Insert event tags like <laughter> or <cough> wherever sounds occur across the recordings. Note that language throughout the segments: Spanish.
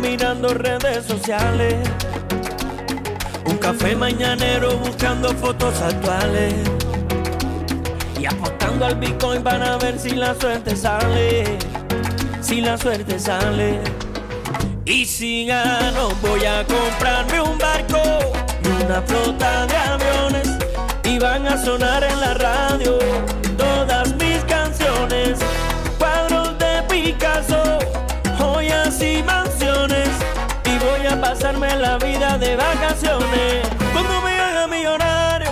Mirando redes sociales. Un café mañanero buscando fotos actuales. Y apostando al Bitcoin para ver si la suerte sale. Si la suerte sale. Y si gano, voy a comprarme un barco y una flota de aviones. Y van a sonar en la radio pasarme la vida de vacaciones. A.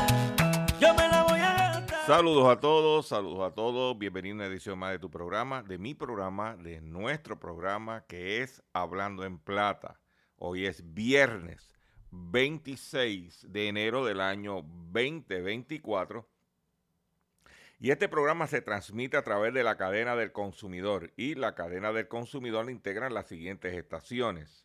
Saludos a todos, saludos a todos. Bienvenido a una edición más de tu programa, de mi programa, de nuestro programa que es Hablando en Plata. Hoy es viernes 26 de enero del año 2024. Y este programa se transmite a través de la cadena del consumidor. Y la cadena del consumidor integran las siguientes estaciones.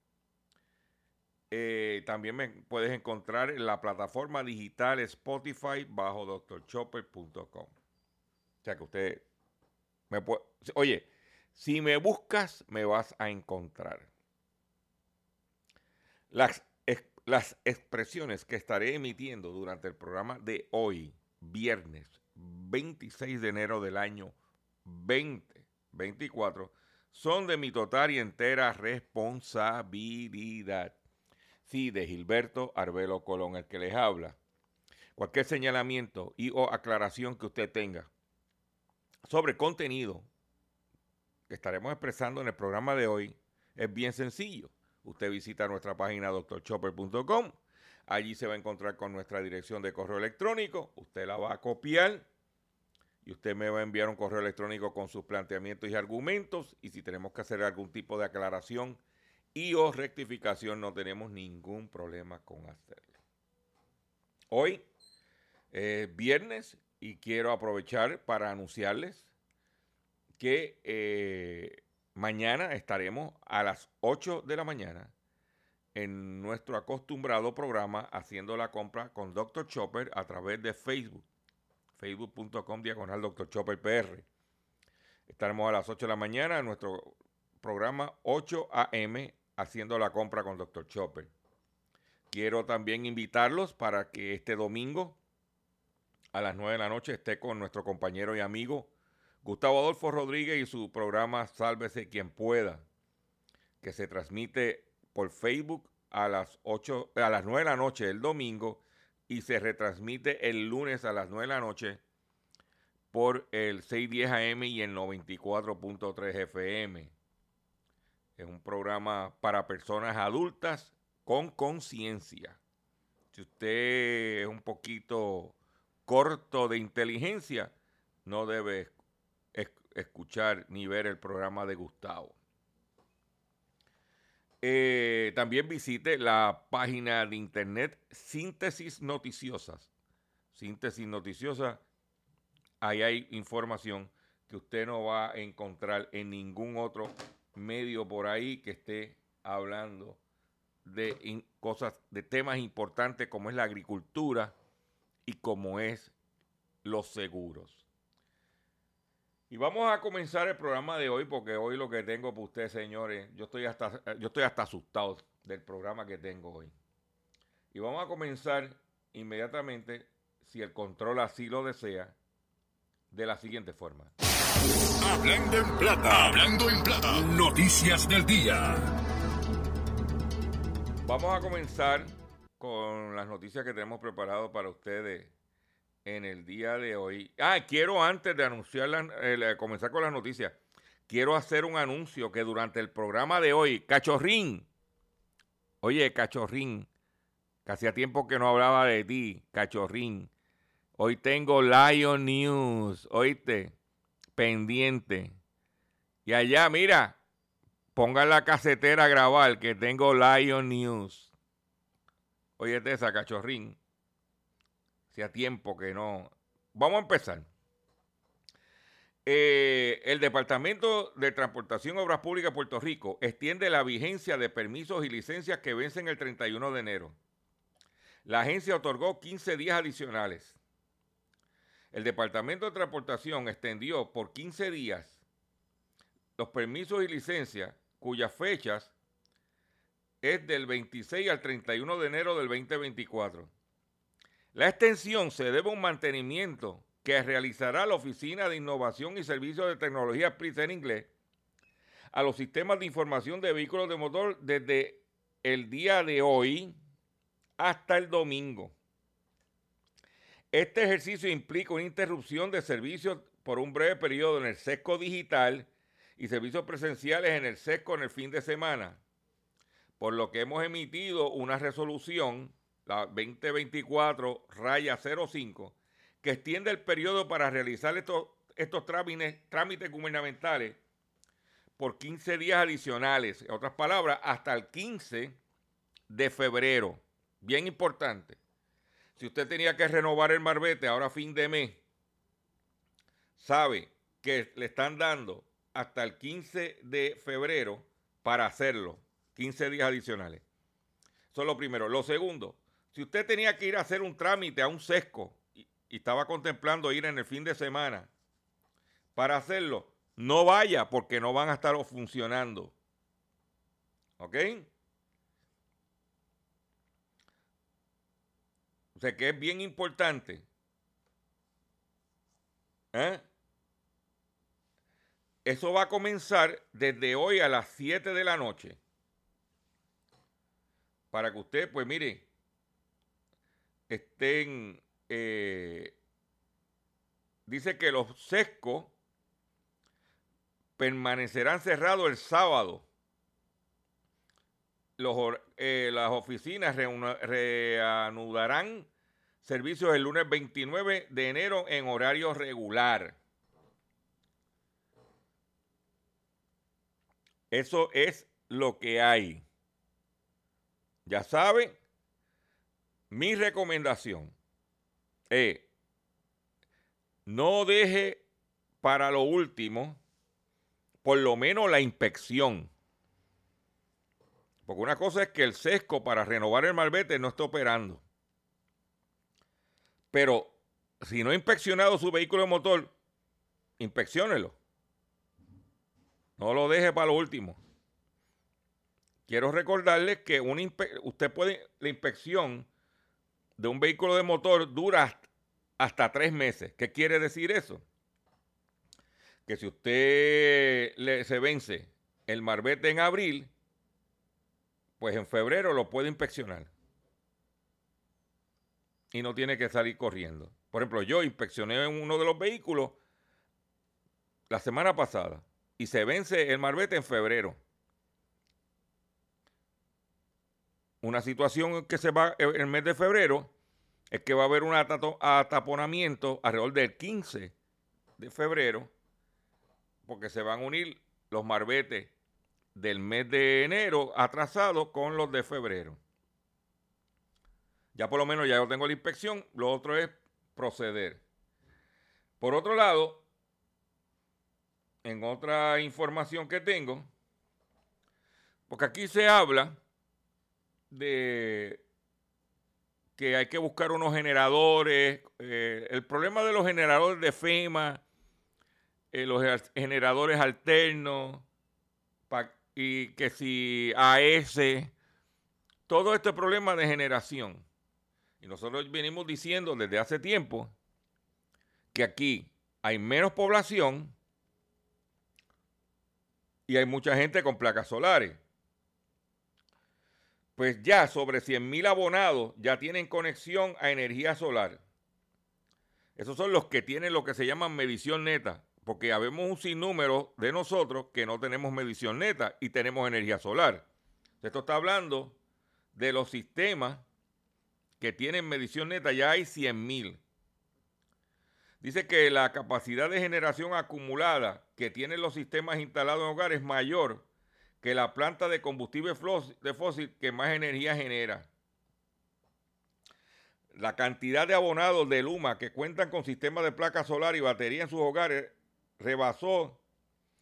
Eh, también me puedes encontrar en la plataforma digital Spotify bajo drchopper.com. O sea que usted me puede, oye, si me buscas, me vas a encontrar. Las, las expresiones que estaré emitiendo durante el programa de hoy, viernes 26 de enero del año 2024, son de mi total y entera responsabilidad. De Gilberto Arbelo Colón, el que les habla. Cualquier señalamiento y o aclaración que usted tenga sobre contenido que estaremos expresando en el programa de hoy es bien sencillo. Usted visita nuestra página drchopper.com. Allí se va a encontrar con nuestra dirección de correo electrónico. Usted la va a copiar y usted me va a enviar un correo electrónico con sus planteamientos y argumentos. Y si tenemos que hacer algún tipo de aclaración y o rectificación, no tenemos ningún problema con hacerlo. Hoy es viernes y quiero aprovechar para anunciarles que eh, mañana estaremos a las 8 de la mañana en nuestro acostumbrado programa haciendo la compra con Dr. Chopper a través de Facebook, facebook.com diagonal Dr. Chopper PR. Estaremos a las 8 de la mañana en nuestro programa 8 AM haciendo la compra con Dr. Chopper. Quiero también invitarlos para que este domingo a las 9 de la noche esté con nuestro compañero y amigo Gustavo Adolfo Rodríguez y su programa Sálvese quien pueda, que se transmite por Facebook a las 8 a las 9 de la noche el domingo y se retransmite el lunes a las 9 de la noche por el 610 AM y el 94.3 FM. Es un programa para personas adultas con conciencia. Si usted es un poquito corto de inteligencia, no debe es- escuchar ni ver el programa de Gustavo. Eh, también visite la página de internet Síntesis Noticiosas. Síntesis Noticiosa, ahí hay información que usted no va a encontrar en ningún otro medio por ahí que esté hablando de cosas, de temas importantes como es la agricultura y como es los seguros. Y vamos a comenzar el programa de hoy porque hoy lo que tengo para ustedes, señores, yo estoy hasta yo estoy hasta asustado del programa que tengo hoy. Y vamos a comenzar inmediatamente, si el control así lo desea, de la siguiente forma. Hablando en plata. Hablando en plata. Noticias del día. Vamos a comenzar con las noticias que tenemos preparado para ustedes en el día de hoy. Ah, quiero antes de anunciar, eh, comenzar con las noticias, quiero hacer un anuncio que durante el programa de hoy, Cachorrín, oye, Cachorrín, que hacía tiempo que no hablaba de ti, Cachorrín, hoy tengo Lion News, oíste, pendiente. Y allá, mira, pongan la casetera a grabar que tengo Lion News. Oye, esa cachorrín. Hacía tiempo que no. Vamos a empezar. Eh, el Departamento de Transportación Obras Públicas de Puerto Rico extiende la vigencia de permisos y licencias que vencen el 31 de enero. La agencia otorgó 15 días adicionales. El Departamento de Transportación extendió por 15 días los permisos y licencias cuyas fechas es del 26 al 31 de enero del 2024. La extensión se debe a un mantenimiento que realizará la Oficina de Innovación y Servicios de Tecnología PRISA en inglés a los sistemas de información de vehículos de motor desde el día de hoy hasta el domingo. Este ejercicio implica una interrupción de servicios por un breve periodo en el sesco digital y servicios presenciales en el sesco en el fin de semana, por lo que hemos emitido una resolución, la 2024 raya 05, que extiende el periodo para realizar estos, estos trámites, trámites gubernamentales por 15 días adicionales, en otras palabras, hasta el 15 de febrero. Bien importante. Si usted tenía que renovar el marbete ahora fin de mes, sabe que le están dando hasta el 15 de febrero para hacerlo. 15 días adicionales. Eso es lo primero. Lo segundo, si usted tenía que ir a hacer un trámite a un sesco y estaba contemplando ir en el fin de semana para hacerlo, no vaya porque no van a estar funcionando. ¿Ok? Sea que es bien importante. ¿eh? Eso va a comenzar desde hoy a las 7 de la noche. Para que usted, pues mire, estén... eh, dice que los sescos permanecerán cerrados el sábado. Los eh, las oficinas reanudarán servicios el lunes 29 de enero en horario regular. Eso es lo que hay. Ya saben, mi recomendación es no deje para lo último por lo menos la inspección. Porque una cosa es que el sesco para renovar el malvete no está operando. Pero si no ha inspeccionado su vehículo de motor, inspecciónelo. No lo deje para lo último. Quiero recordarles que usted puede, la inspección de un vehículo de motor dura hasta- hasta tres meses. ¿Qué quiere decir eso? Que si usted le, se vence el marbete en abril, pues en febrero lo puede inspeccionar. Y no tiene que salir corriendo. Por ejemplo, yo inspeccioné uno de los vehículos la semana pasada y se vence el marbete en febrero. una situación que se va en el mes de febrero es que va a haber un ataponamiento alrededor del 15 de febrero, porque se van a unir los marbetes del mes de enero atrasados con los de febrero. Ya por lo menos ya yo tengo la inspección, lo otro es proceder. Por otro lado, en otra información que tengo, porque aquí se habla de que hay que buscar unos generadores. Eh, el problema de los generadores de FEMA, eh, los generadores alternos, y que si AS, todo este problema de generación. Y nosotros venimos diciendo desde hace tiempo que aquí hay menos población y hay mucha gente con placas solares pues ya sobre 100 mil abonados ya tienen conexión a energía solar. Esos son los que tienen lo que se llama medición neta, porque habemos un sinnúmero de nosotros que no tenemos medición neta y tenemos energía solar. Esto está hablando de los sistemas que tienen medición neta, ya hay 100 mil. Dice que la capacidad de generación acumulada que tienen los sistemas instalados en hogares es mayor que la planta de combustible de fósil que más energía genera. La cantidad de abonados de Luma que cuentan con sistemas de placa solar y batería en sus hogares rebasó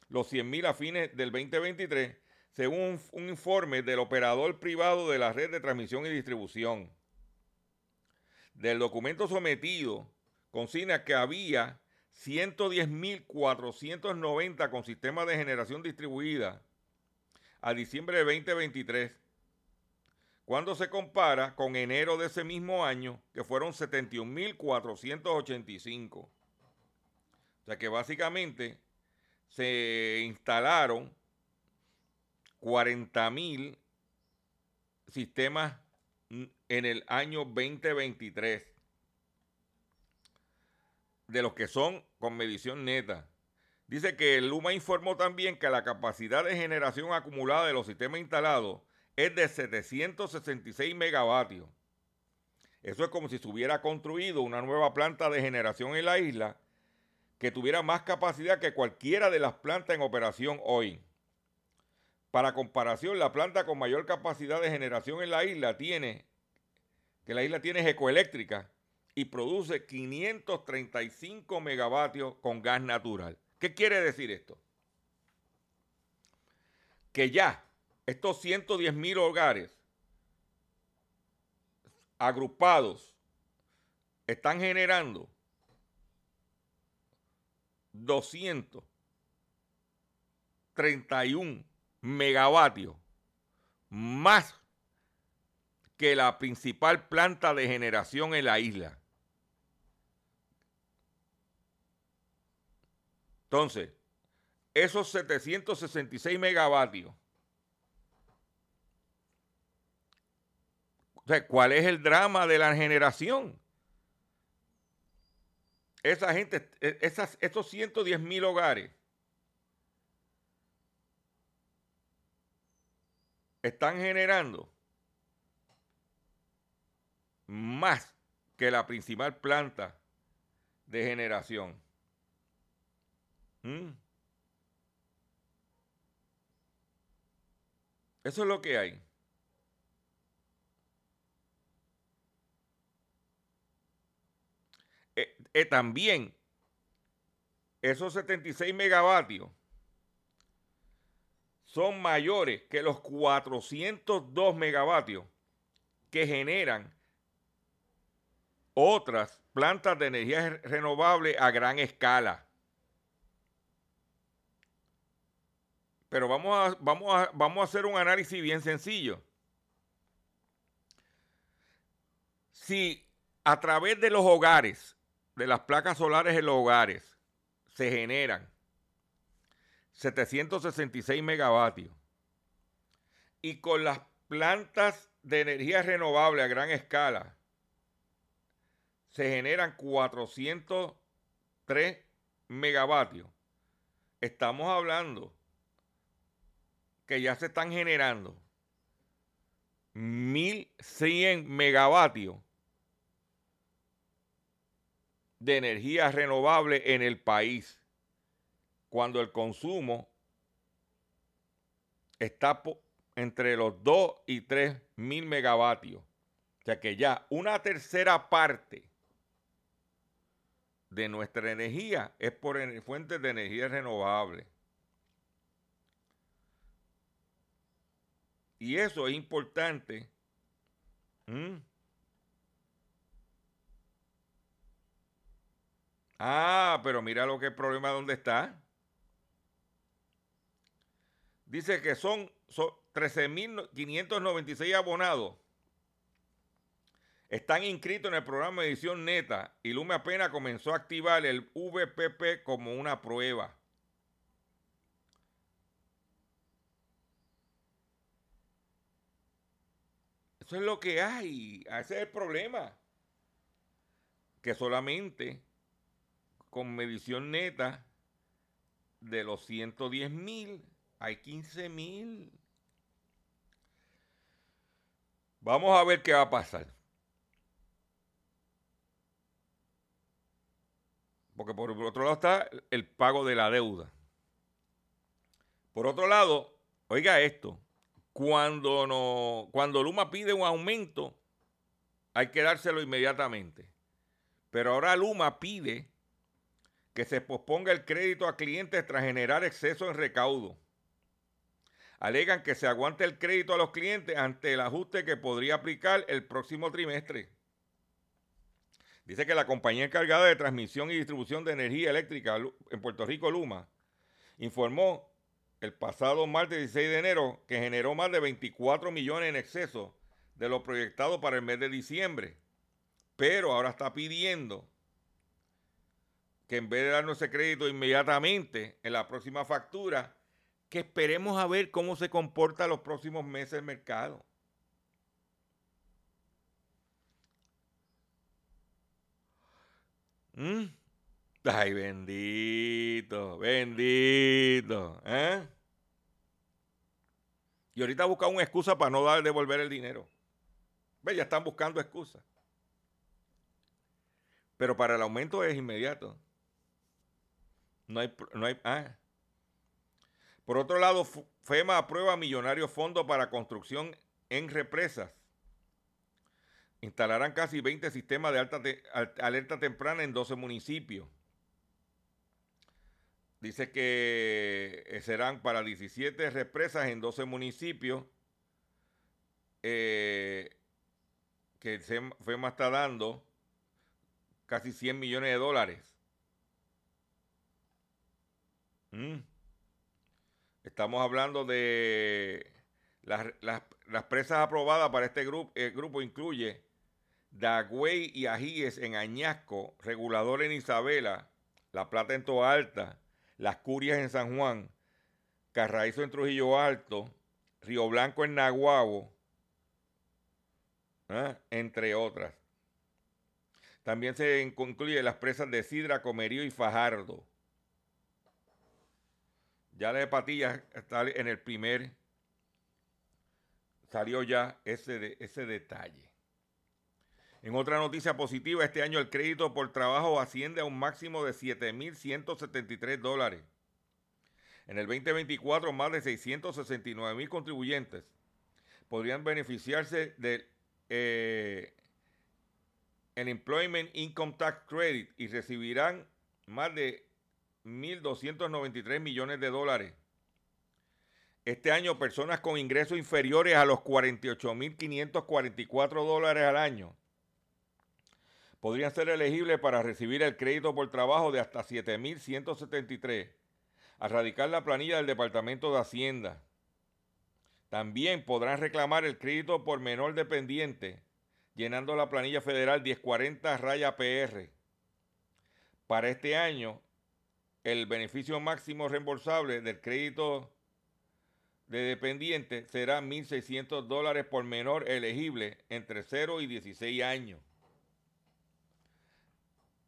los 100.000 a fines del 2023, según un, informe del operador privado de la red de transmisión y distribución. Del documento sometido, consigna que había 110.490 con sistemas de generación distribuida a diciembre de 2023, cuando se compara con enero de ese mismo año, que fueron 71.485. O sea que básicamente se instalaron 40.000 sistemas en el año 2023, de los que son con medición neta. Dice que Luma informó también que la capacidad de generación acumulada de los sistemas instalados es de 766 megavatios. Eso es como si se hubiera construido una nueva planta de generación en la isla que tuviera más capacidad que cualquiera de las plantas en operación hoy. Para comparación, la planta con mayor capacidad de generación en la isla tiene, que la isla tiene ecoeléctrica y produce 535 megavatios con gas natural. ¿Qué quiere decir esto? Que ya estos 110 mil hogares agrupados están generando 231 megavatios más que la principal planta de generación en la isla. Entonces, esos 766 megavatios, ¿cuál es el drama de la generación? Esa gente, e, esas, esos 110 mil hogares están generando más que la principal planta de generación. Mm. Eso es lo que hay. Eh, eh, también, esos 76 megavatios son mayores que los 402 megavatios que generan otras plantas de energía renovable a gran escala. Pero vamos a, vamos, a, vamos a hacer un análisis bien sencillo. Si a través de los hogares, de las placas solares en los hogares, se generan 766 megavatios y con las plantas de energía renovable a gran escala se generan 403 megavatios, estamos hablando que ya se están generando 1.100 megavatios de energía renovable en el país, cuando el consumo está entre los 2 y 3 mil megavatios. O sea que ya una tercera parte de nuestra energía es por fuentes de energía renovable. Y eso es importante. Ah, pero mira lo que el problema dónde está. Dice que son, son 13.596 abonados. Están inscritos en el programa de edición neta y Lume apenas comenzó a activar el VPP como una prueba. Eso es lo que hay. Ese es el problema. Que solamente con medición neta de los 110 mil hay 15 mil. Vamos a ver qué va a pasar. Porque por otro lado está el pago de la deuda. Por otro lado, oiga esto, cuando, no, cuando Luma pide un aumento, hay que dárselo inmediatamente. Pero ahora Luma pide que se posponga el crédito a clientes tras generar exceso en recaudo. Alegan que se aguante el crédito a los clientes ante el ajuste que podría aplicar el próximo trimestre. Dice que la compañía encargada de transmisión y distribución de energía eléctrica en Puerto Rico, Luma, informó el pasado martes 16 de enero que generó más de 24 millones en exceso de lo proyectado para el mes de diciembre. Pero ahora está pidiendo que en vez de darnos ese crédito inmediatamente en la próxima factura, que esperemos a ver cómo se comporta los próximos meses el mercado. ¿Mm? Ay, bendito, bendito. ¿eh? Y ahorita buscan una excusa para no dar devolver el dinero. Ve, ya están buscando excusas. Pero para el aumento es inmediato. No hay, no hay, ah. Por otro lado, FEMA aprueba millonario fondo para construcción en represas. Instalarán casi 20 sistemas de alta alerta temprana en 12 municipios. Dice que eh, serán para 17 represas en 12 municipios eh, que FEMA está dando casi 100 millones de dólares. Mm. Estamos hablando de las, presas aprobadas para este grupo. El grupo incluye Dagüey y Ajíes en Añasco, Regulador en Isabela, La Plata en Toa Alta, Las Curias en San Juan, Carraízo en Trujillo Alto, Río Blanco en Naguabo, ¿eh? entre otras. También se incluye las presas de Sidra, Comerío y Fajardo. Ya la de Patillas está en el primer, salió ya ese, ese detalle. En otra noticia positiva, este año el crédito por trabajo asciende a un máximo de 7.173 dólares. En el 2024, más de 669 mil contribuyentes podrían beneficiarse del eh, Employment Income Tax Credit y recibirán más de 1.293 millones de dólares. Este año, personas con ingresos inferiores a los 48.544 dólares al año podrían ser elegibles para recibir el crédito por trabajo de hasta 7.173 al radicar la planilla del Departamento de Hacienda. También podrán reclamar el crédito por menor dependiente llenando la planilla federal 1040 raya PR. Para este año, el beneficio máximo reembolsable del crédito de dependiente será 1.600 dólares por menor elegible entre 0 y 16 años.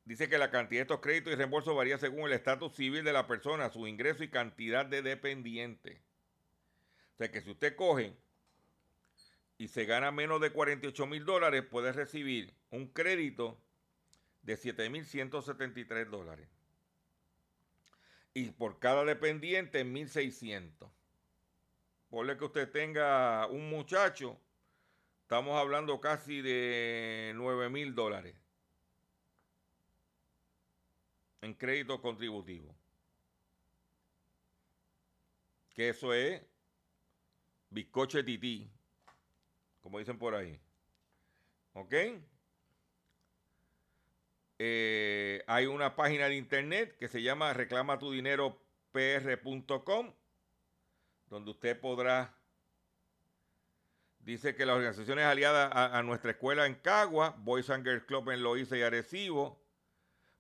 Dice que la cantidad de estos créditos y reembolsos varía según el estatus civil de la persona, su ingreso y cantidad de dependiente. O sea que si usted coge y se gana menos de 48 mil dólares, puede recibir un crédito de 7.173 dólares. Y por cada dependiente, 1.600. Ponle que usted tenga un muchacho, estamos hablando casi de 9 mil dólares en crédito contributivo. Que eso es bizcoche tití, como dicen por ahí. ¿Ok? Eh, hay una página de internet que se llama reclamatudineropr.com, donde usted podrá, dice que las organizaciones aliadas a, nuestra escuela en Cagua, Boys and Girls Club en Loíza y Arecibo,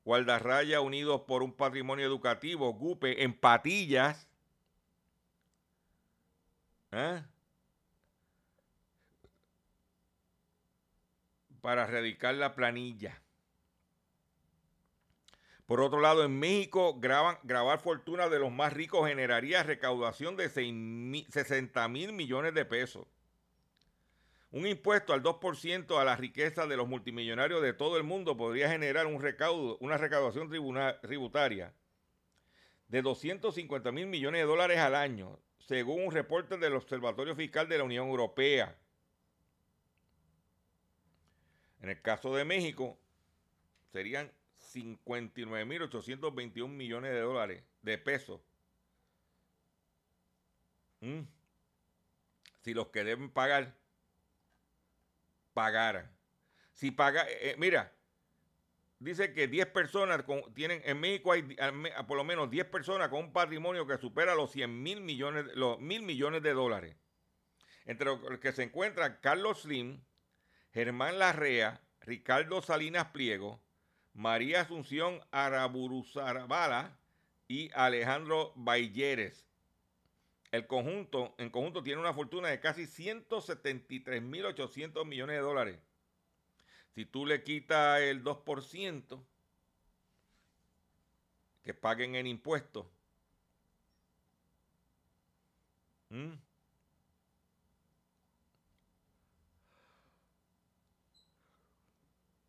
Guardarraya Unidos por un Patrimonio Educativo, GUPE, en Patillas, ¿eh? para erradicar la planilla. Por otro lado, en México, grabar fortuna de los más ricos generaría recaudación de 60 mil millones de pesos. Un impuesto al 2% a la riqueza de los multimillonarios de todo el mundo podría generar una recaudación tributaria de 250 mil millones de dólares al año, según un reporte del Observatorio Fiscal de la Unión Europea. En el caso de México, serían 59.821 millones de dólares, de pesos. Mm. Si los que deben pagar, pagaran. Si paga, eh, eh, mira, dice que 10 personas tienen, en México hay por lo menos 10 personas con un patrimonio que supera los 100 mil millones, los mil millones de dólares. Entre los que se encuentran Carlos Slim, Germán Larrea, Ricardo Salinas Pliego, María Asunción Araburuzarabala y Alejandro Bayeres. El conjunto, en conjunto, tiene una fortuna de casi 173.800 millones de dólares. Si tú le quitas el 2% que paguen en impuestos,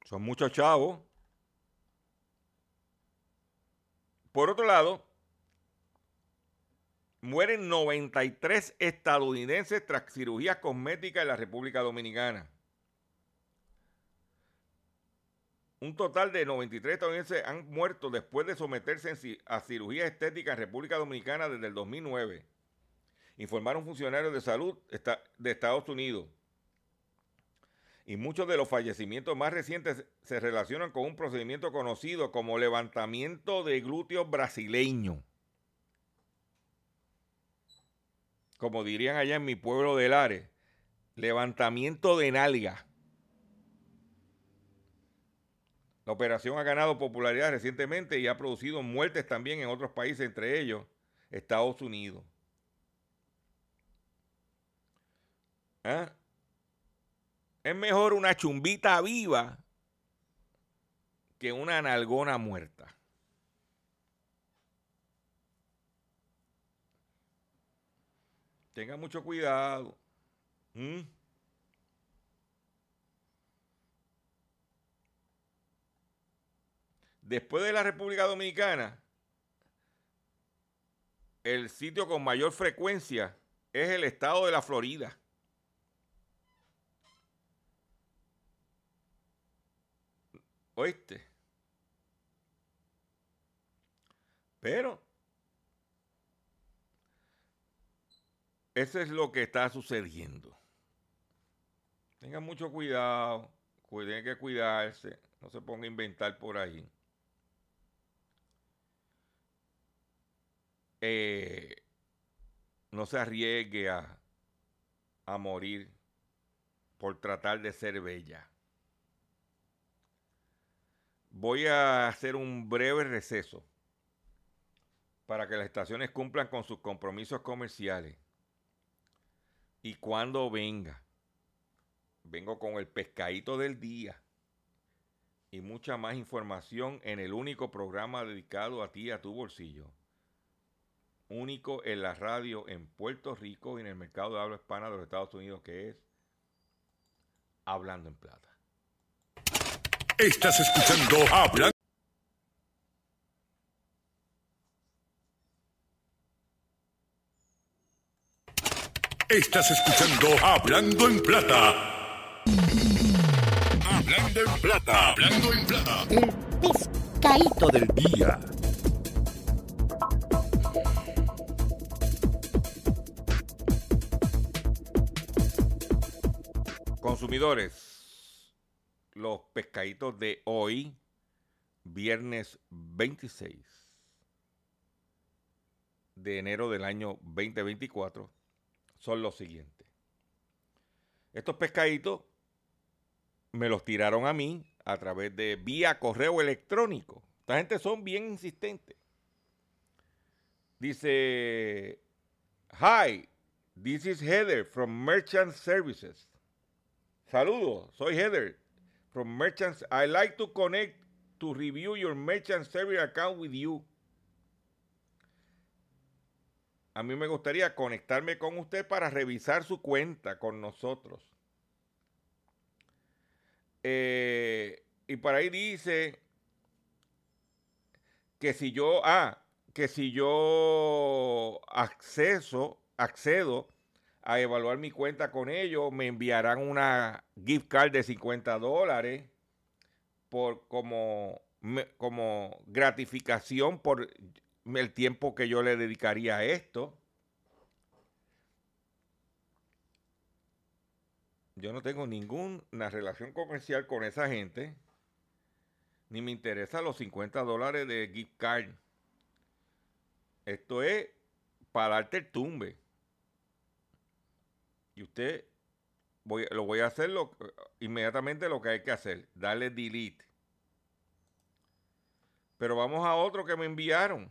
son muchos chavos. Por otro lado, mueren 93 estadounidenses tras cirugía cosmética en la República Dominicana. Un total de 93 estadounidenses han muerto después de someterse a cirugía estética en República Dominicana desde el 2009, informaron funcionarios de salud de Estados Unidos y muchos de los fallecimientos más recientes se relacionan con un procedimiento conocido como levantamiento de glúteos brasileño. Como dirían allá en mi pueblo de Lares, levantamiento de nalga. La operación ha ganado popularidad recientemente y ha producido muertes también en otros países, entre ellos Estados Unidos. ¿Ah? Es mejor una chumbita viva que una nalgona muerta. Tenga mucho cuidado. ¿Mm? Después de la República Dominicana, el sitio con mayor frecuencia es el estado de la Florida. ¿Oíste? Pero eso es lo que está sucediendo. Tengan mucho cuidado, tienen que cuidarse, no se ponga a inventar por ahí. Eh, no se arriesgue a, a morir por tratar de ser bella voy a hacer un breve receso para que las estaciones cumplan con sus compromisos comerciales. Y cuando venga, vengo con el pescadito del día y mucha más información en el único programa dedicado a ti, a tu bolsillo. Único en la radio en Puerto Rico y en el mercado de habla hispana de los Estados Unidos, que es Hablando en Plata. Estás escuchando Hablando. Estás escuchando Hablando en Plata. Hablando en Plata. Hablando en Plata. El pescadito del día. Consumidores, los pescaditos de hoy, viernes 26 de enero del año 2024, son los siguientes. Estos pescaditos me los tiraron a mí a través de vía correo electrónico. Esta gente son bien insistentes. Dice, hi, this is Heather from Merchant Services. Saludos, soy Heather from Merchants. I like to connect to review your Merchant Service account with you. A mí me gustaría conectarme con usted para revisar su cuenta con nosotros. Eh, y por ahí dice que si yo, ah, que si yo acceso, accedo a evaluar mi cuenta con ellos, me enviarán una gift card de 50 dólares por como, como gratificación por el tiempo que yo le dedicaría a esto. Yo no tengo ninguna relación comercial con esa gente, ni me interesa los 50 dólares de gift card. Esto es para darte el tumbe. Y usted voy, lo voy a hacer inmediatamente lo que hay que hacer, darle delete. Pero vamos a otro que me enviaron.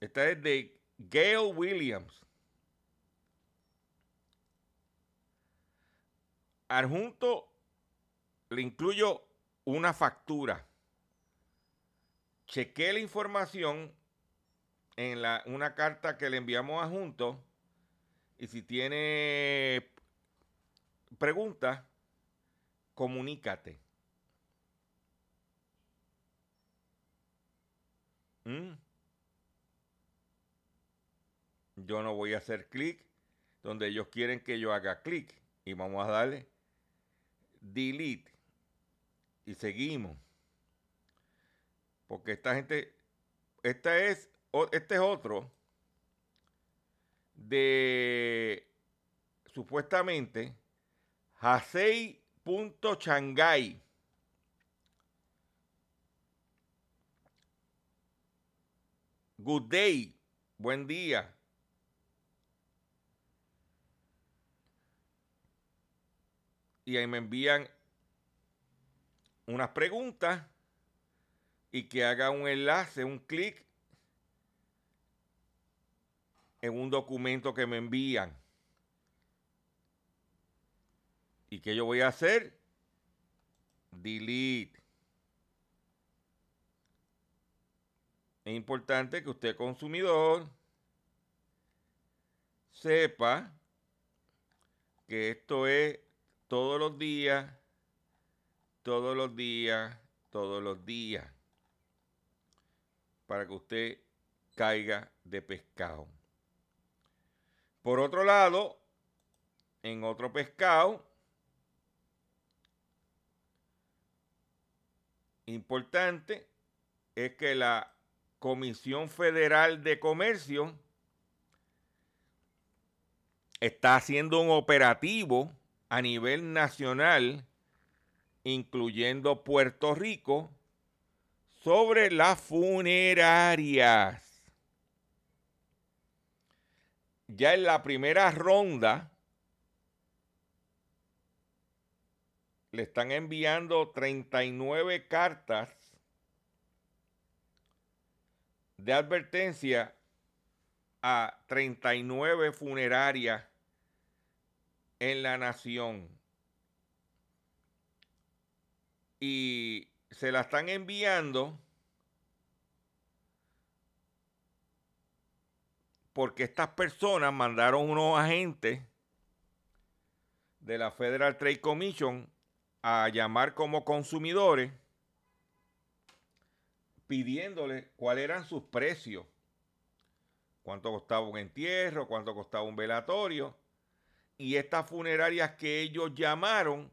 Esta es de Gail Williams. Adjunto le incluyo una factura. Chequé la información en la, una carta que le enviamos a Junto y si tiene preguntas, comunícate. ¿Mm? Yo no voy a hacer clic donde ellos quieren que yo haga clic y vamos a darle delete y seguimos. Porque esta gente, esta es este es otro de supuestamente Hasei.Shanghai. Good day, buen día. Y ahí me envían unas preguntas y que haga un enlace, un clic en un documento que me envían. ¿Y qué yo voy a hacer? Delete. Es importante que usted consumidor sepa que esto es todos los días, todos los días, todos los días, para que usted caiga de pescado. Por otro lado, en otro pescado, importante es que la Comisión Federal de Comercio está haciendo un operativo a nivel nacional, incluyendo Puerto Rico, sobre las funerarias. ya en la primera ronda le están enviando 39 cartas de advertencia a 39 funerarias en la nación. Y se la están enviando porque estas personas mandaron unos agentes de la Federal Trade Commission a llamar como consumidores pidiéndole cuáles eran sus precios. Cuánto costaba un entierro, cuánto costaba un velatorio. Y estas funerarias que ellos llamaron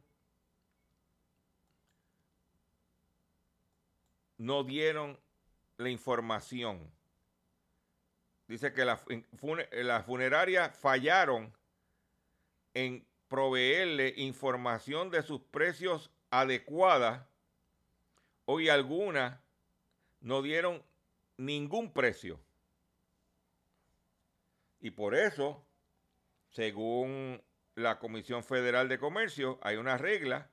no dieron la información. Dice que las la funerarias fallaron en proveerle información de sus precios adecuada. Hoy algunas no dieron ningún precio. Y por eso, según la Comisión Federal de Comercio, hay una regla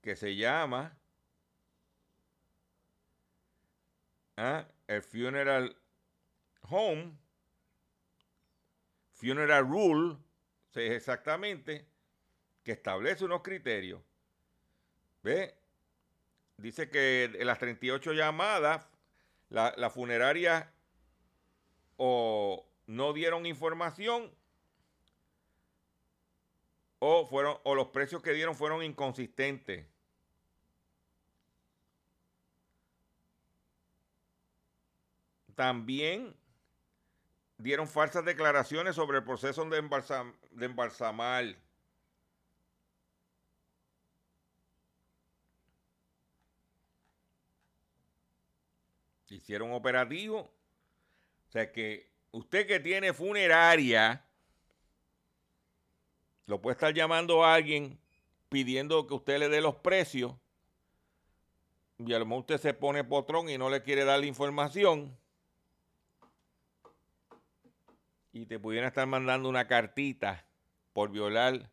que se llama ¿ah? el Funeral Home, Funeral Rule, exactamente, que establece unos criterios. ¿Ve? Dice que en las 38 llamadas, la, funeraria o no dieron información o, fueron, o los precios que dieron fueron inconsistentes. También dieron falsas declaraciones sobre el proceso de, de embalsamar. Hicieron operativo. O sea que usted que tiene funeraria, lo puede estar llamando a alguien pidiendo que usted le dé los precios. Y a lo mejor usted se pone potrón y no le quiere dar la información. y te pudieran estar mandando una cartita por violar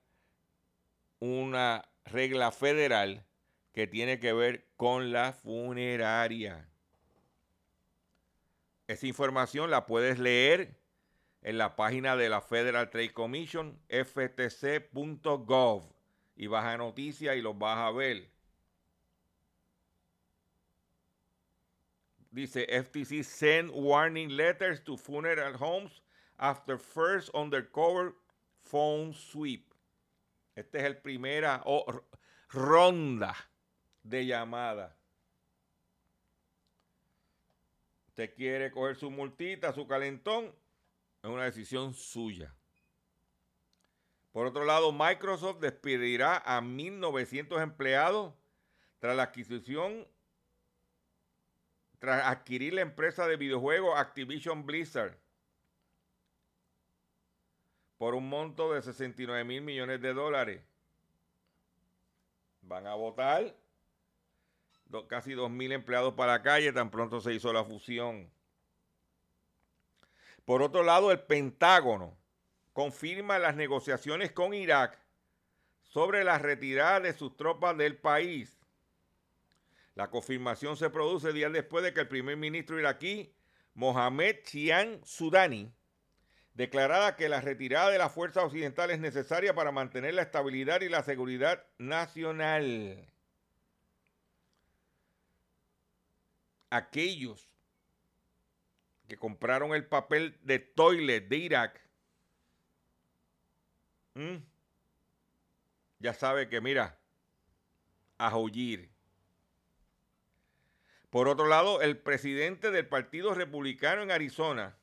una regla federal que tiene que ver con la funeraria. Esa información la puedes leer en la página de la Federal Trade Commission, ftc.gov, y vas a noticias y los vas a ver. Dice FTC send warning letters to funeral homes after first undercover phone sweep. Esta es el primera ronda de llamada. Usted quiere coger su multita, su calentón, es una decisión suya. Por otro lado, Microsoft despedirá a 1.900 empleados tras la adquisición, tras adquirir la empresa de videojuegos Activision Blizzard por un monto de 69 mil millones de dólares. Van a votar casi 2 mil empleados para la calle, tan pronto se hizo la fusión. Por otro lado, el Pentágono confirma las negociaciones con Irak sobre la retirada de sus tropas del país. La confirmación se produce días después de que el primer ministro iraquí, Mohamed Chian Sudani, declarada que la retirada de las fuerzas occidentales es necesaria para mantener la estabilidad y la seguridad nacional. Aquellos que compraron el papel de toilet de Irak, ya sabe que, mira, a huir. Por otro lado, el presidente del Partido Republicano en Arizona,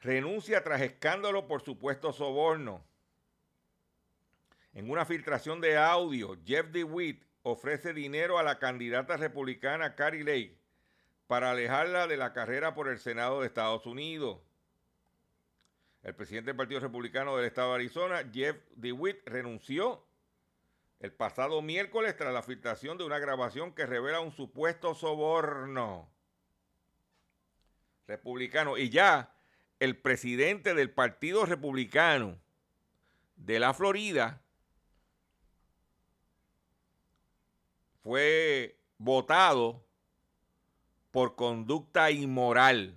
renuncia tras escándalo por supuesto soborno. En una filtración de audio, Jeff DeWitt ofrece dinero a la candidata republicana Carrie Lake para alejarla de la carrera por el Senado de Estados Unidos. El presidente del Partido Republicano del Estado de Arizona, Jeff DeWitt, renunció el pasado miércoles tras la filtración de una grabación que revela un supuesto soborno republicano. Y ya el presidente del Partido Republicano de la Florida fue votado por conducta inmoral.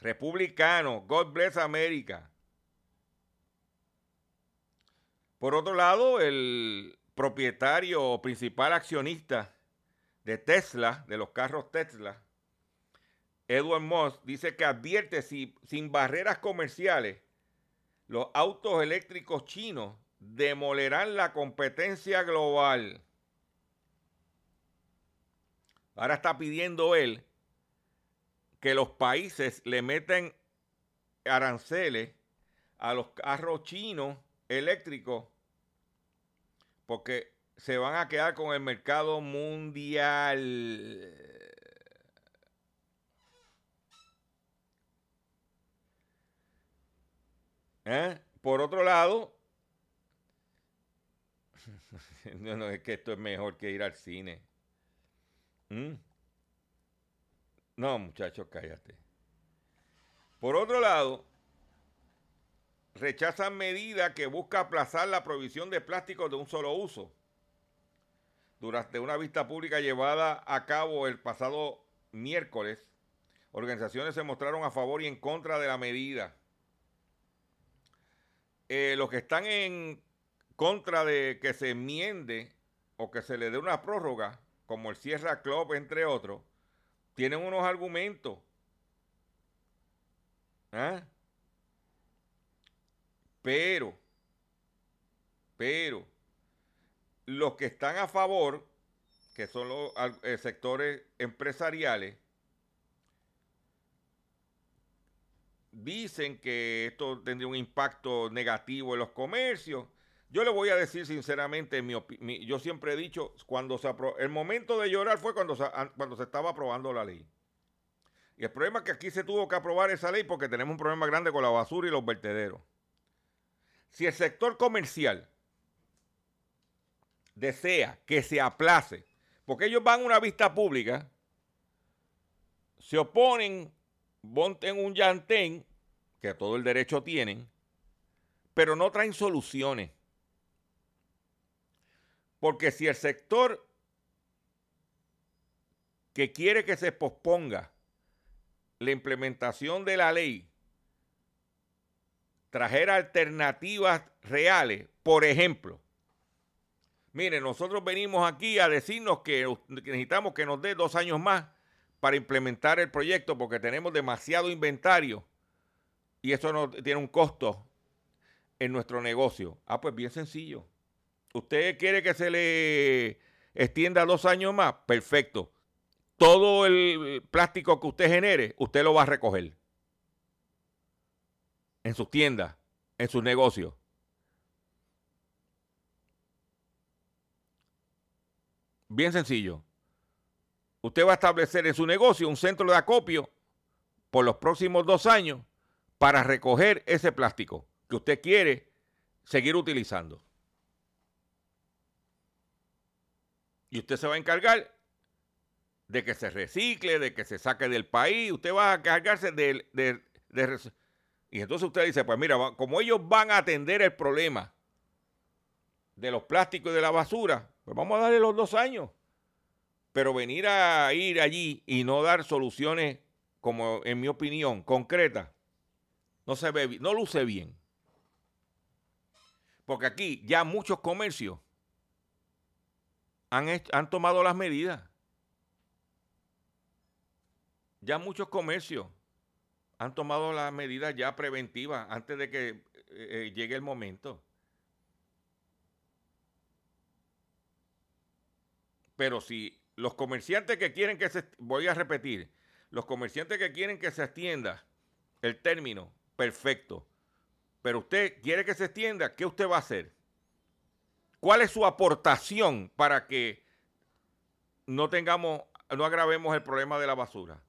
Republicano, God bless America. Por otro lado, el propietario o principal accionista de Tesla, de los carros Tesla, Edward Moss, dice que advierte si sin barreras comerciales, los autos eléctricos chinos demolerán la competencia global. Ahora está pidiendo él que los países le meten aranceles a los carros chinos eléctricos porque se van a quedar con el mercado mundial. ¿Eh? Por otro lado, <laughs> no, no, es que esto es mejor que ir al cine. ¿Mm? No, muchachos, cállate. Por otro lado, rechazan medida que busca aplazar la provisión de plásticos de un solo uso. Durante una vista pública llevada a cabo el pasado miércoles, organizaciones se mostraron a favor y en contra de la medida. Eh, los que están en contra de que se enmiende o que se le dé una prórroga, como el Sierra Club, entre otros, tienen unos argumentos. ¿Ah? Pero, pero, los que están a favor, que son los eh, sectores empresariales, dicen que esto tendría un impacto negativo en los comercios. Yo le voy a decir sinceramente, mi, yo siempre he dicho, cuando se el momento de llorar fue cuando cuando se estaba aprobando la ley. Y el problema es que aquí se tuvo que aprobar esa ley porque tenemos un problema grande con la basura y los vertederos. Si el sector comercial desea que se aplace, porque ellos van a una vista pública, se oponen, monten un llantén, que todo el derecho tienen, pero no traen soluciones. Porque si el sector que quiere que se posponga la implementación de la ley trajera alternativas reales, por ejemplo, mire, nosotros venimos aquí a decirnos que necesitamos que nos dé dos años más para implementar el proyecto porque tenemos demasiado inventario y eso no tiene un costo en nuestro negocio. Ah, pues bien sencillo. ¿Usted quiere que se le extienda dos años más? Perfecto. Todo el plástico que usted genere, usted lo va a recoger en sus tiendas, en sus negocios. Bien sencillo. Usted va a establecer en su negocio un centro de acopio por los próximos dos años para recoger ese plástico que usted quiere seguir utilizando. Y usted se va a encargar de que se recicle, de que se saque del país. Usted va a encargarse de, y entonces usted dice, pues mira, como ellos van a atender el problema de los plásticos y de la basura, pues vamos a darle los dos años. Pero venir a ir allí y no dar soluciones, como en mi opinión, concretas, no se ve, no luce bien. Porque aquí ya muchos comercios han, han tomado las medidas. Ya muchos comercios han tomado las medidas ya preventivas antes de que eh, eh, llegue el momento. Pero si los comerciantes que quieren que se, voy a repetir, los comerciantes que quieren que se extienda el término, perfecto. Pero usted quiere que se extienda, ¿qué usted va a hacer? ¿Cuál es su aportación para que no tengamos, no agravemos el problema de la basura?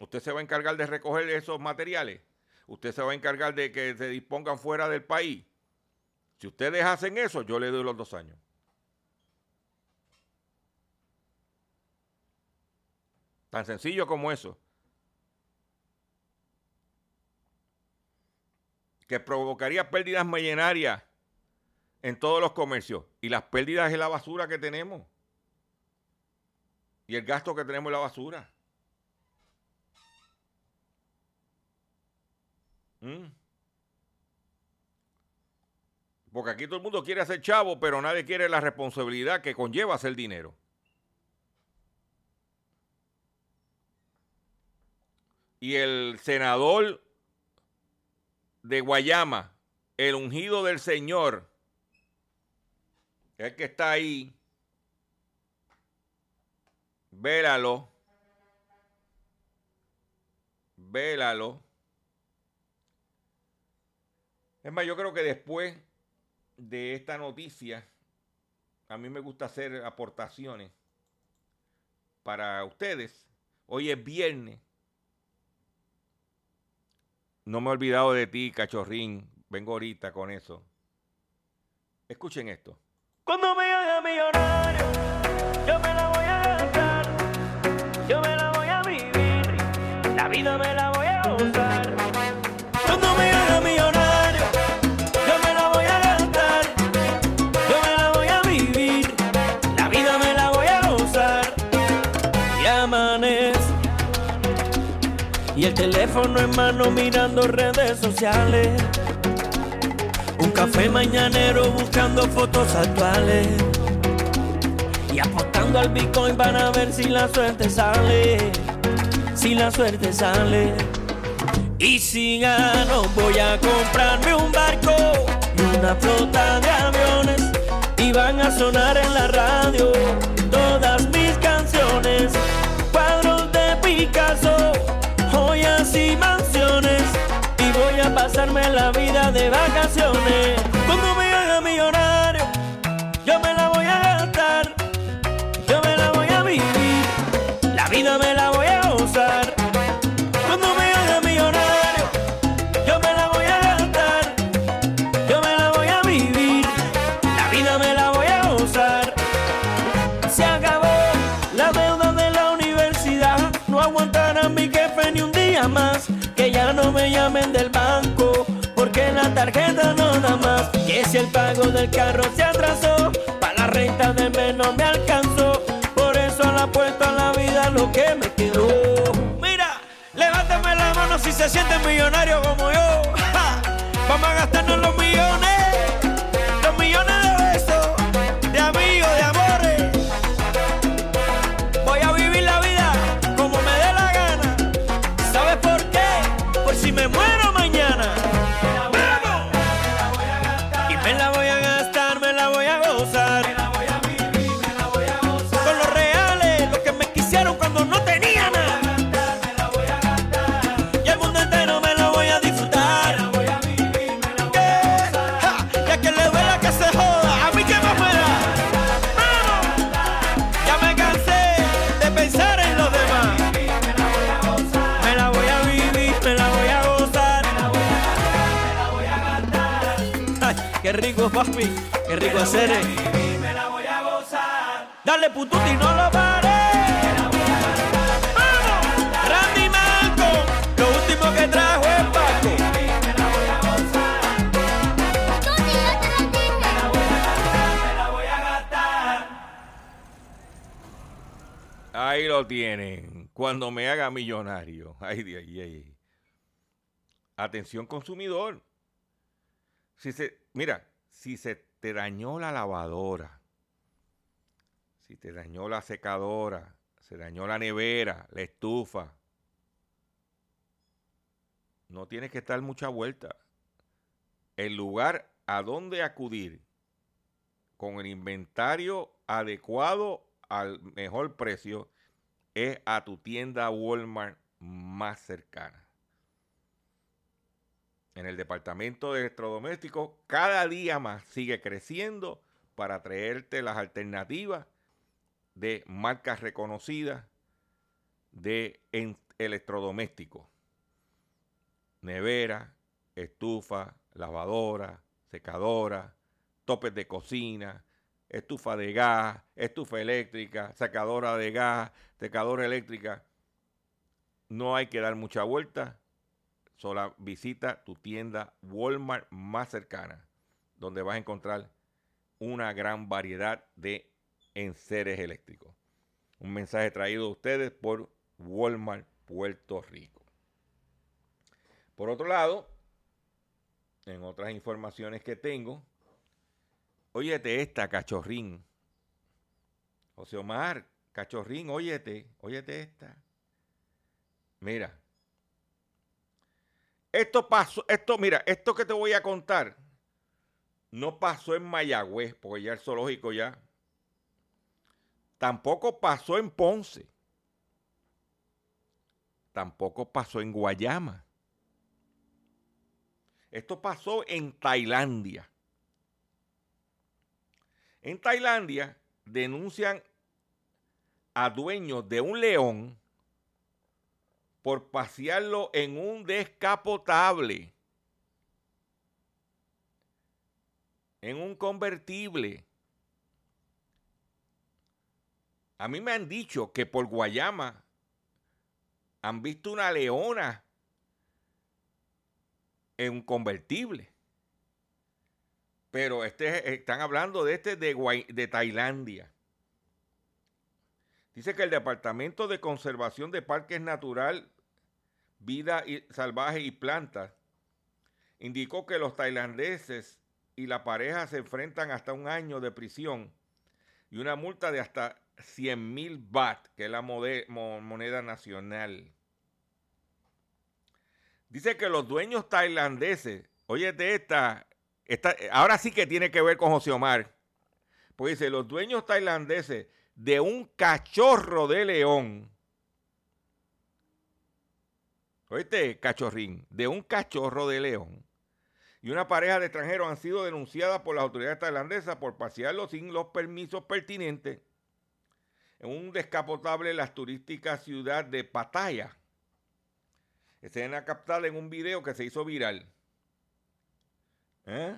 Usted se va a encargar de recoger esos materiales. Usted se va a encargar de que se dispongan fuera del país. Si ustedes hacen eso, yo le doy los dos años. Tan sencillo como eso. Que provocaría pérdidas millonarias en todos los comercios. Y las pérdidas es la basura que tenemos. Y el gasto que tenemos en la basura. Mm. Porque aquí todo el mundo quiere hacer chavo, pero nadie quiere la responsabilidad que conlleva hacer dinero. y el senador de Guayama, el ungido del Señor, el que está ahí, vélalo, vélalo. Es más, yo creo que después de esta noticia, a mí me gusta hacer aportaciones para ustedes. Hoy es viernes. No me he olvidado de ti, cachorrín. Vengo ahorita con eso. Escuchen esto. Cuando me haga millonario, yo me la voy a gastar, yo me la voy a vivir, la vida me la voy a gozar. Cuando me haga millonario, yo me la voy a gastar, yo me la voy a vivir, la vida me la voy a gozar. Y amanece, y el teléfono en mano mirando redes sociales. Café mañanero buscando fotos actuales. Y apostando al Bitcoin para ver si la suerte sale. Si la suerte sale. Y si gano, voy a comprarme un barco y una flota de aviones. Y van a sonar en la radio pasarme la vida de vacaciones. Tarjeta no da más. Que si el pago del carro se atrasó. Para la renta de mes no me alcanzó. Por eso le apuesto a la vida lo que me quedó. Mira, levántame la mano si se siente millonario como yo. Vamos a gastarnos los millones. Cuando me haga millonario. <laughs> Ay, ahí, ay. Atención consumidor. Si se, mira, si se te dañó la lavadora, si te dañó la secadora, se dañó la nevera, la estufa, no tienes que estar mucha vuelta. El lugar a donde acudir con el inventario adecuado al mejor precio es a tu tienda Walmart más cercana. En el departamento de electrodomésticos, cada día más sigue creciendo para traerte las alternativas de marcas reconocidas de electrodomésticos. Nevera, estufa, lavadora, secadora, topes de cocina, estufa de gas, estufa eléctrica, secadora de gas, secadora eléctrica. No hay que dar mucha vuelta. Sola visita tu tienda Walmart más cercana, donde vas a encontrar una gran variedad de enseres eléctricos. Un mensaje traído a ustedes por Walmart Puerto Rico. Por otro lado, en otras informaciones que tengo, óyete esta, cachorrín. José Omar, cachorrín, óyete, óyete esta. Mira, Esto pasó, esto, mira, esto que te voy a contar no pasó en Mayagüez, porque ya el zoológico ya. Tampoco pasó en Ponce. Tampoco pasó en Guayama. Esto pasó en Tailandia. En Tailandia denuncian a dueños de un león por pasearlo en un descapotable, en un convertible. A mí me han dicho que por Guayama han visto una leona en un convertible. Pero este, están hablando de este de, Tailandia. Dice que el Departamento de Conservación de Parques Natural, Vida Salvaje y Plantas indicó que los tailandeses y la pareja se enfrentan hasta un año de prisión y una multa de hasta 100 mil baht, que es la moneda nacional. Dice que los dueños tailandeses, oye, de esta, ahora sí que tiene que ver con José Omar, pues dice, los dueños tailandeses de un cachorro de león. Oíste, cachorrín, de un cachorro de león. Y una pareja de extranjeros han sido denunciadas por las autoridades tailandesas por pasearlo sin los permisos pertinentes en un descapotable en la turística ciudad de Pattaya. Escena captada en un video que se hizo viral. ¿Eh?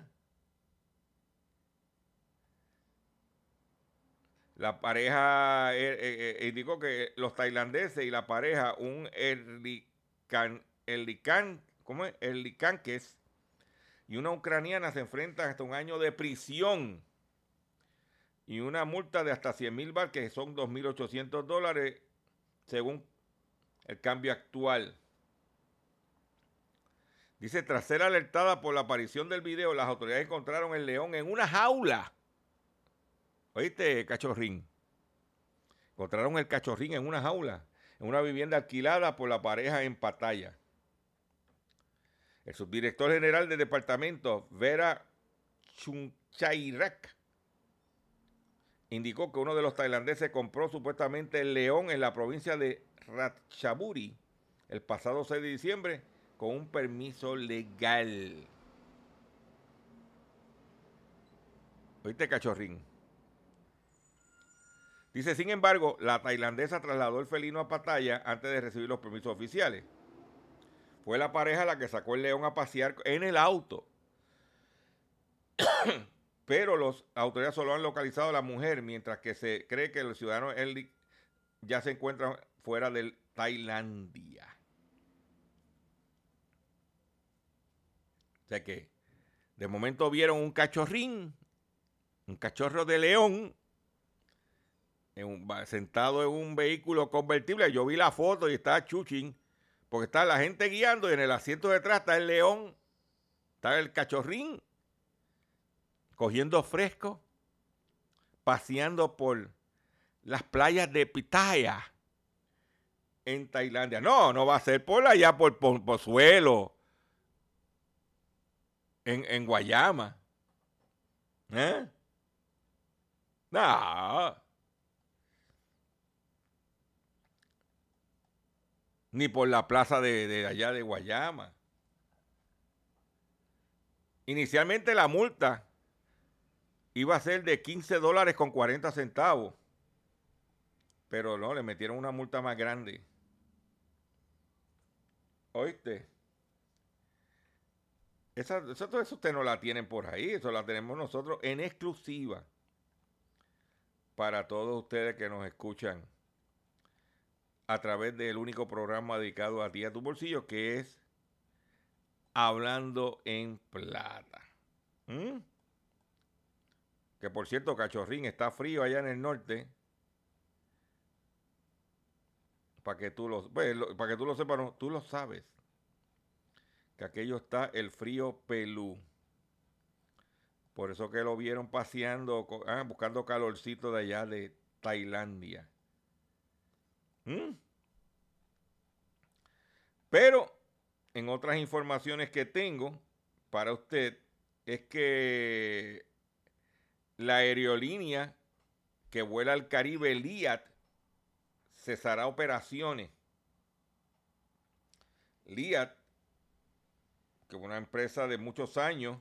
La pareja eh, eh, eh, indicó que los tailandeses y la pareja, un Erlican, ¿cómo es? Erlicanques y una ucraniana se enfrentan hasta un año de prisión y una multa de hasta 100 mil bar, que son 2.800 dólares según el cambio actual. Dice, tras ser alertada por la aparición del video, las autoridades encontraron el león en una jaula ¿Oíste, cachorrín? Encontraron el cachorrín en una jaula, en una vivienda alquilada por la pareja en Pataya. El subdirector general del departamento, Vera Chunchairak, indicó que uno de los tailandeses compró supuestamente el león en la provincia de Ratchaburi el pasado 6 de diciembre con un permiso legal. ¿Oíste, cachorrín? Dice, sin embargo, la tailandesa trasladó el felino a Pattaya antes de recibir los permisos oficiales. Fue la pareja la que sacó el león a pasear en el auto. <coughs> Pero los autoridades solo han localizado a la mujer, mientras que se cree que los ciudadanos ya se encuentran fuera de Tailandia. O sea que de momento vieron un cachorrín, un cachorro de león sentado en un vehículo convertible. Yo vi la foto y está Chuchín, porque está la gente guiando y en el asiento detrás está el león, está el cachorrín, cogiendo fresco, paseando por las playas de Pitaya en Tailandia. No, no va a ser por allá, por Pozuelo, en, en Guayama. ¿Eh? No. ni por la plaza de, allá de Guayama. Inicialmente la multa iba a ser de 15 dólares con 40 centavos, pero no, le metieron una multa más grande. ¿Oíste? Esa, eso, eso usted no la tienen por ahí, eso la tenemos nosotros en exclusiva para todos ustedes que nos escuchan a través del único programa dedicado a ti, a tu bolsillo, que es Hablando en Plata. ¿Mm? Que por cierto, Cachorrín está frío allá en el norte. Para que tú lo, pues, para que tú lo sepas, tú lo sabes. Que aquello está el frío pelú. Por eso que lo vieron paseando, ah, buscando calorcito de allá de Tailandia. ¿Mm? Pero en otras informaciones que tengo para usted es que la aerolínea que vuela al Caribe, LIAT, cesará operaciones. LIAT, que una empresa de muchos años,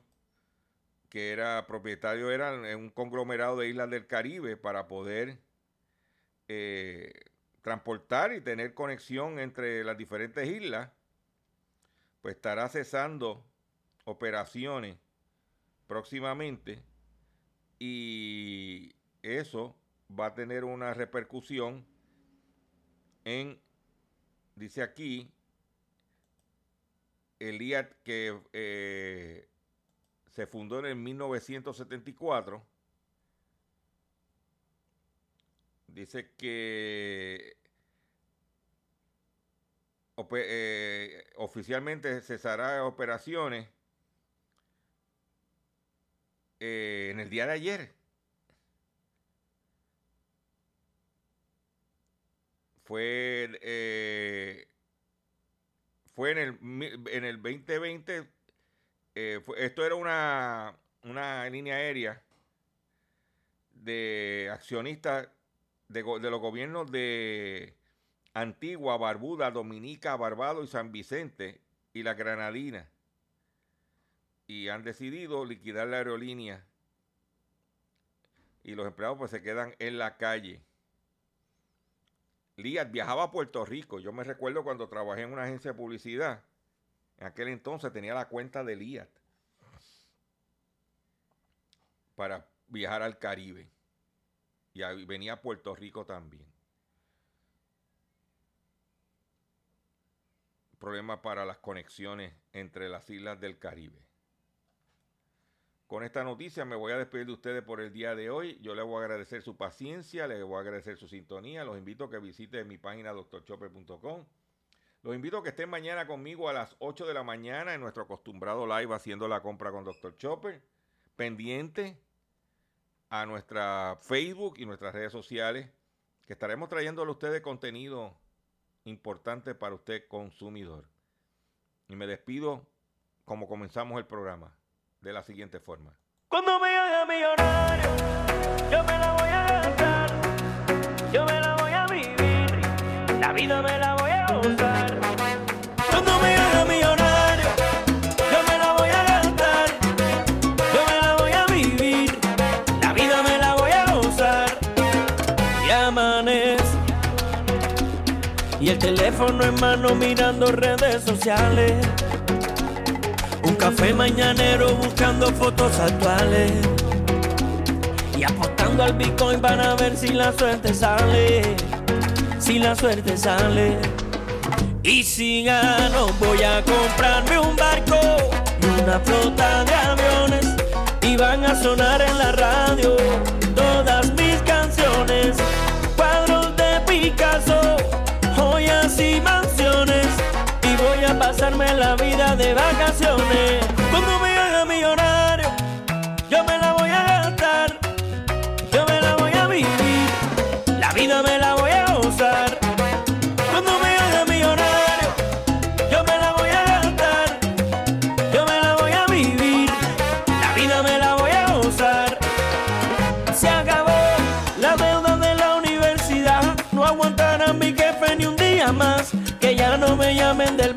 que era propietario, era un conglomerado de islas del Caribe para poder eh, transportar y tener conexión entre las diferentes islas, pues estará cesando operaciones próximamente y eso va a tener una repercusión en, dice aquí, el IAT que eh, se fundó en el 1974. Dice que eh, oficialmente cesará operaciones eh, en el día de ayer. Fue, eh, fue en el, en el 2020, eh, esto era una, una línea aérea de accionistas de, de, los gobiernos de Antigua, Barbuda, Dominica, Barbado y San Vicente y la Granadina. Y han decidido liquidar la aerolínea. Y los empleados pues se quedan en la calle. Lías viajaba a Puerto Rico. Yo me recuerdo cuando trabajé en una agencia de publicidad. En aquel entonces tenía la cuenta de Lías para viajar al Caribe. Y venía a Puerto Rico también. Problema para las conexiones entre las islas del Caribe. Con esta noticia me voy a despedir de ustedes por el día de hoy. Yo les voy a agradecer su paciencia, les voy a agradecer su sintonía. Los invito a que visiten mi página doctorchopper.com. Los invito a que estén mañana conmigo a las 8 de la mañana en nuestro acostumbrado live haciendo la compra con Dr. Chopper. Pendiente a nuestra Facebook y nuestras redes sociales, que estaremos trayéndole a ustedes contenido importante para usted consumidor. Y me despido como comenzamos el programa de la siguiente forma. Cuando me haga millonario, yo me la voy a gastar, yo me la voy a vivir, la vida me la voy a gozar. Cuando me haga millonario, yo me la voy a gastar, yo me la voy a vivir, la vida me la voy a gozar. Y amanece, y el teléfono en mano mirando redes sociales. Café mañanero buscando fotos actuales. Y apostando al Bitcoin para ver si la suerte sale. Si la suerte sale. Y si gano, voy a comprarme un barco y una flota de aviones. Y van a sonar en la radio todas mis canciones. Cuadros de Picasso, joyas y mansiones pasarme la vida de vacaciones. Cuando me haga millonario, yo me la voy a gastar, yo me la voy a vivir, la vida me la voy a gozar. Cuando me haga millonario, yo me la voy a gastar, yo me la voy a vivir, la vida me la voy a gozar. Se acabó la deuda de la universidad, no aguantarán mi jefe ni un día más que ya no me llamen del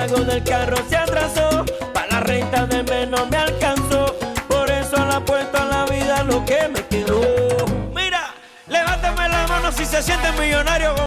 pago del carro se atrasó, para la renta del mes no me alcanzó. Por eso le apuesto a la vida lo que me quedó. Mira, levántame la mano si se siente millonario.